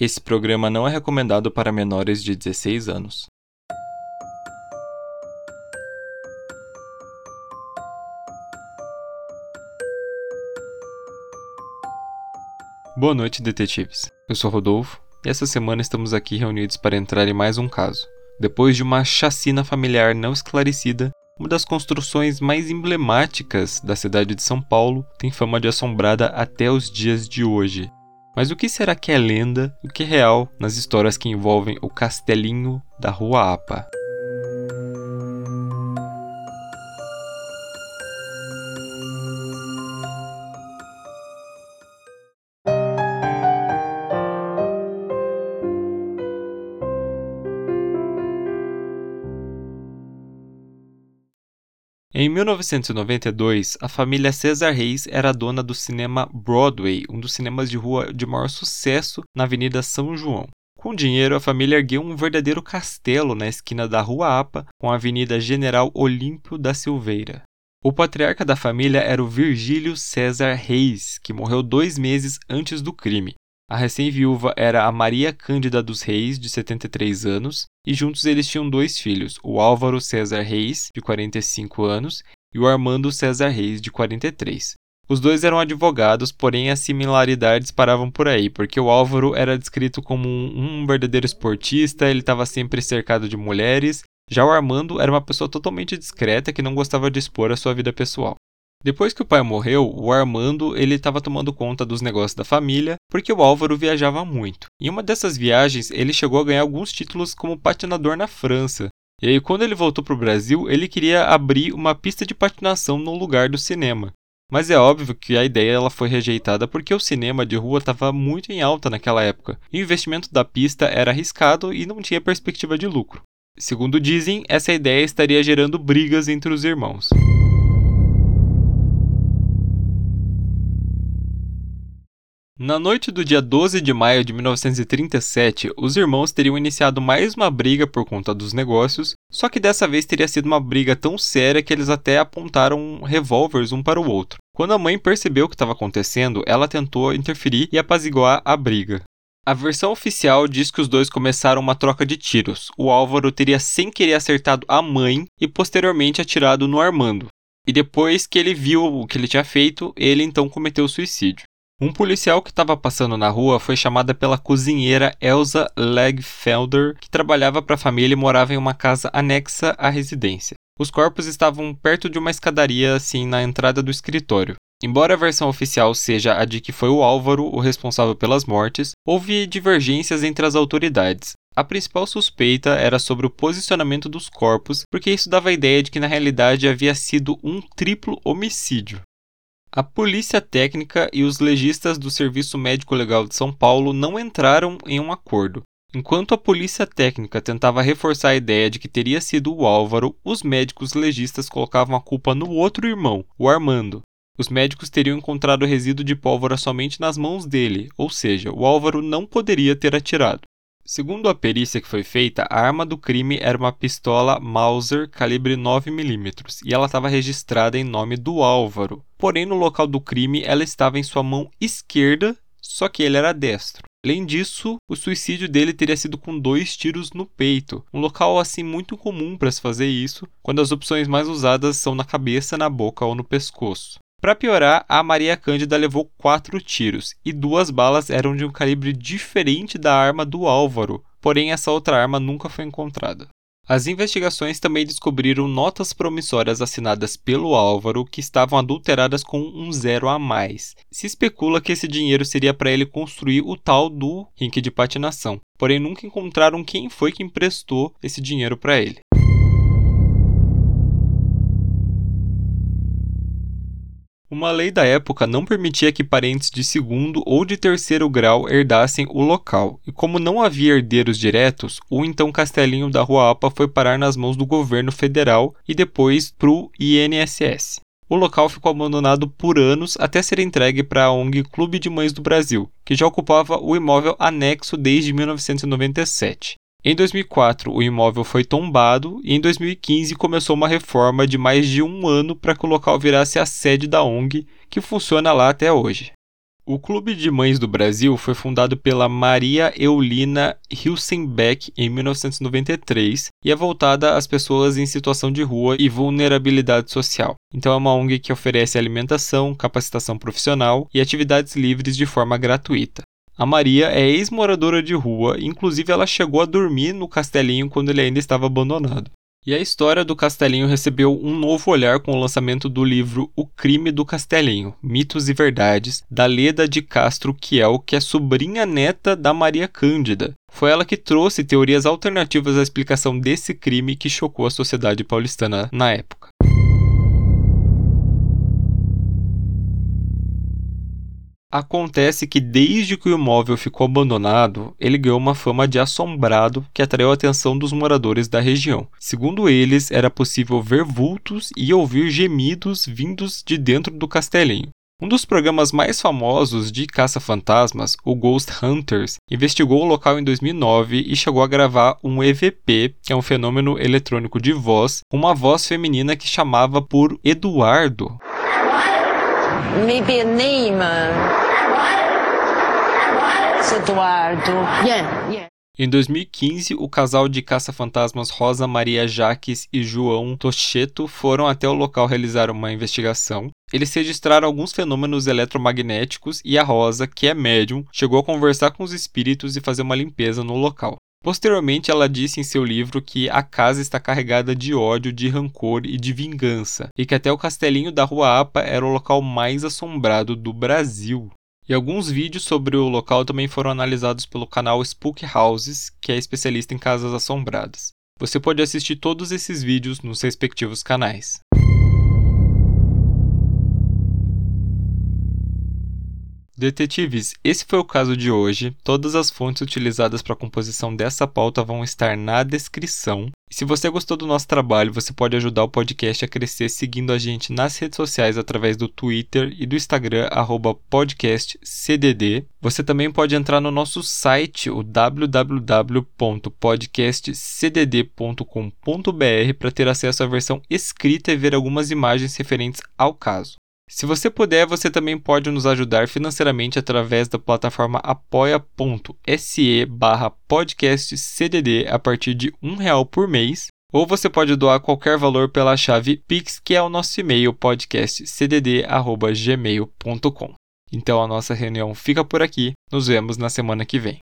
Esse programa não é recomendado para menores de 16 anos. Boa noite, detetives. Eu sou Rodolfo e essa semana estamos aqui reunidos para entrar em mais um caso. Depois de uma chacina familiar não esclarecida, uma das construções mais emblemáticas da cidade de São Paulo tem fama de assombrada até os dias de hoje. Mas o que será que é lenda o que é real nas histórias que envolvem o castelinho da Rua Apa? Em 1992, a família Cesar Reis era dona do cinema Broadway, um dos cinemas de rua de maior sucesso na Avenida São João. Com dinheiro, a família ergueu um verdadeiro castelo na esquina da Rua Apa com a Avenida General Olímpio da Silveira. O patriarca da família era o Virgílio César Reis, que morreu dois meses antes do crime. A recém-viúva era a Maria Cândida dos Reis, de 73 anos, e juntos eles tinham dois filhos, o Álvaro César Reis, de 45 anos, e o Armando César Reis, de 43. Os dois eram advogados, porém as similaridades paravam por aí, porque o Álvaro era descrito como um, verdadeiro esportista, ele estava sempre cercado de mulheres, já o Armando era uma pessoa totalmente discreta que não gostava de expor a sua vida pessoal. Depois que o pai morreu, o Armando ele estava tomando conta dos negócios da família, porque o Álvaro viajava muito. Em uma dessas viagens, ele chegou a ganhar alguns títulos como patinador na França. E aí, quando ele voltou para o Brasil, ele queria abrir uma pista de patinação no lugar do cinema. Mas é óbvio que a ideia ela foi rejeitada porque o cinema de rua estava muito em alta naquela época. E o investimento da pista era arriscado e não tinha perspectiva de lucro. Segundo dizem, essa ideia estaria gerando brigas entre os irmãos. Na noite do dia 12 de maio de 1937, os irmãos teriam iniciado mais uma briga por conta dos negócios, só que dessa vez teria sido uma briga tão séria que eles até apontaram revólveres um para o outro. Quando a mãe percebeu o que estava acontecendo, ela tentou interferir e apaziguar a briga. A versão oficial diz que os dois começaram uma troca de tiros. O Álvaro teria sem querer acertado a mãe e posteriormente atirado no Armando. E depois que ele viu o que ele tinha feito, ele então cometeu suicídio. Um policial que estava passando na rua foi chamada pela cozinheira Elsa Legfelder, que trabalhava para a família e morava em uma casa anexa à residência. Os corpos estavam perto de uma escadaria, assim, na entrada do escritório. Embora a versão oficial seja a de que foi o Álvaro o responsável pelas mortes, houve divergências entre as autoridades. A principal suspeita era sobre o posicionamento dos corpos, porque isso dava a ideia de que na realidade havia sido um triplo homicídio. A Polícia Técnica e os legistas do Serviço Médico Legal de São Paulo não entraram em um acordo. Enquanto a Polícia Técnica tentava reforçar a ideia de que teria sido o Álvaro, os médicos legistas colocavam a culpa no outro irmão, o Armando. Os médicos teriam encontrado resíduo de pólvora somente nas mãos dele, ou seja, o Álvaro não poderia ter atirado. Segundo a perícia que foi feita, a arma do crime era uma pistola Mauser calibre 9mm e ela estava registrada em nome do Álvaro. Porém, no local do crime, ela estava em sua mão esquerda, só que ele era destro. Além disso, o suicídio dele teria sido com dois tiros no peito, um local assim muito comum para se fazer isso, quando as opções mais usadas são na cabeça, na boca ou no pescoço. Para piorar, a Maria Cândida levou quatro tiros e duas balas eram de um calibre diferente da arma do Álvaro, porém essa outra arma nunca foi encontrada. As investigações também descobriram notas promissórias assinadas pelo Álvaro que estavam adulteradas com um zero a mais. Se especula que esse dinheiro seria para ele construir o tal do rink de patinação, porém nunca encontraram quem foi que emprestou esse dinheiro para ele. Uma lei da época não permitia que parentes de segundo ou de terceiro grau herdassem o local, e como não havia herdeiros diretos, o então castelinho da Rua Apa foi parar nas mãos do governo federal e depois para o INSS. O local ficou abandonado por anos até ser entregue para a ONG Clube de Mães do Brasil, que já ocupava o imóvel anexo desde 1997. Em 2004, o imóvel foi tombado e em 2015 começou uma reforma de mais de um ano para que o local virasse a sede da ONG, que funciona lá até hoje. O Clube de Mães do Brasil foi fundado pela Maria Eulina Hilsenbeck em 1993 e é voltada às pessoas em situação de rua e vulnerabilidade social. Então é uma ONG que oferece alimentação, capacitação profissional e atividades livres de forma gratuita. A Maria é ex-moradora de rua, inclusive ela chegou a dormir no castelinho quando ele ainda estava abandonado. E a história do Castelinho recebeu um novo olhar com o lançamento do livro O Crime do Castelinho: Mitos e Verdades, da Leda de Castro Kiel, que é sobrinha neta da Maria Cândida. Foi ela que trouxe teorias alternativas à explicação desse crime que chocou a sociedade paulistana na época. Acontece que desde que o imóvel ficou abandonado, ele ganhou uma fama de assombrado que atraiu a atenção dos moradores da região. Segundo eles, era possível ver vultos e ouvir gemidos vindos de dentro do castelinho. Um dos programas mais famosos de caça-fantasmas, o Ghost Hunters, investigou o local em 2009 e chegou a gravar um EVP, que é um fenômeno eletrônico de voz, uma voz feminina que chamava por Eduardo. Maybe a name. Eduardo. Yeah, yeah. Em 2015, o casal de caça-fantasmas Rosa Maria Jaques e João Tocheto foram até o local realizar uma investigação. Eles registraram alguns fenômenos eletromagnéticos e a Rosa, que é médium, chegou a conversar com os espíritos e fazer uma limpeza no local. Posteriormente, ela disse em seu livro que a casa está carregada de ódio, de rancor e de vingança, e que até o castelinho da Rua Apa era o local mais assombrado do Brasil. E alguns vídeos sobre o local também foram analisados pelo canal Spook Houses, que é especialista em casas assombradas. Você pode assistir todos esses vídeos nos respectivos canais. Detetives, esse foi o caso de hoje. Todas as fontes utilizadas para a composição dessa pauta vão estar na descrição. Se você gostou do nosso trabalho, você pode ajudar o podcast a crescer seguindo a gente nas redes sociais através do Twitter e do Instagram @podcastcdd. Você também pode entrar no nosso site, o www.podcastcdd.com.br para ter acesso à versão escrita e ver algumas imagens referentes ao caso. Se você puder, você também pode nos ajudar financeiramente através da plataforma apoia.se barra podcastcdd a partir de um real por mês, ou você pode doar qualquer valor pela chave Pix, que é o nosso e-mail podcastcdd.gmail.com. Então a nossa reunião fica por aqui, nos vemos na semana que vem.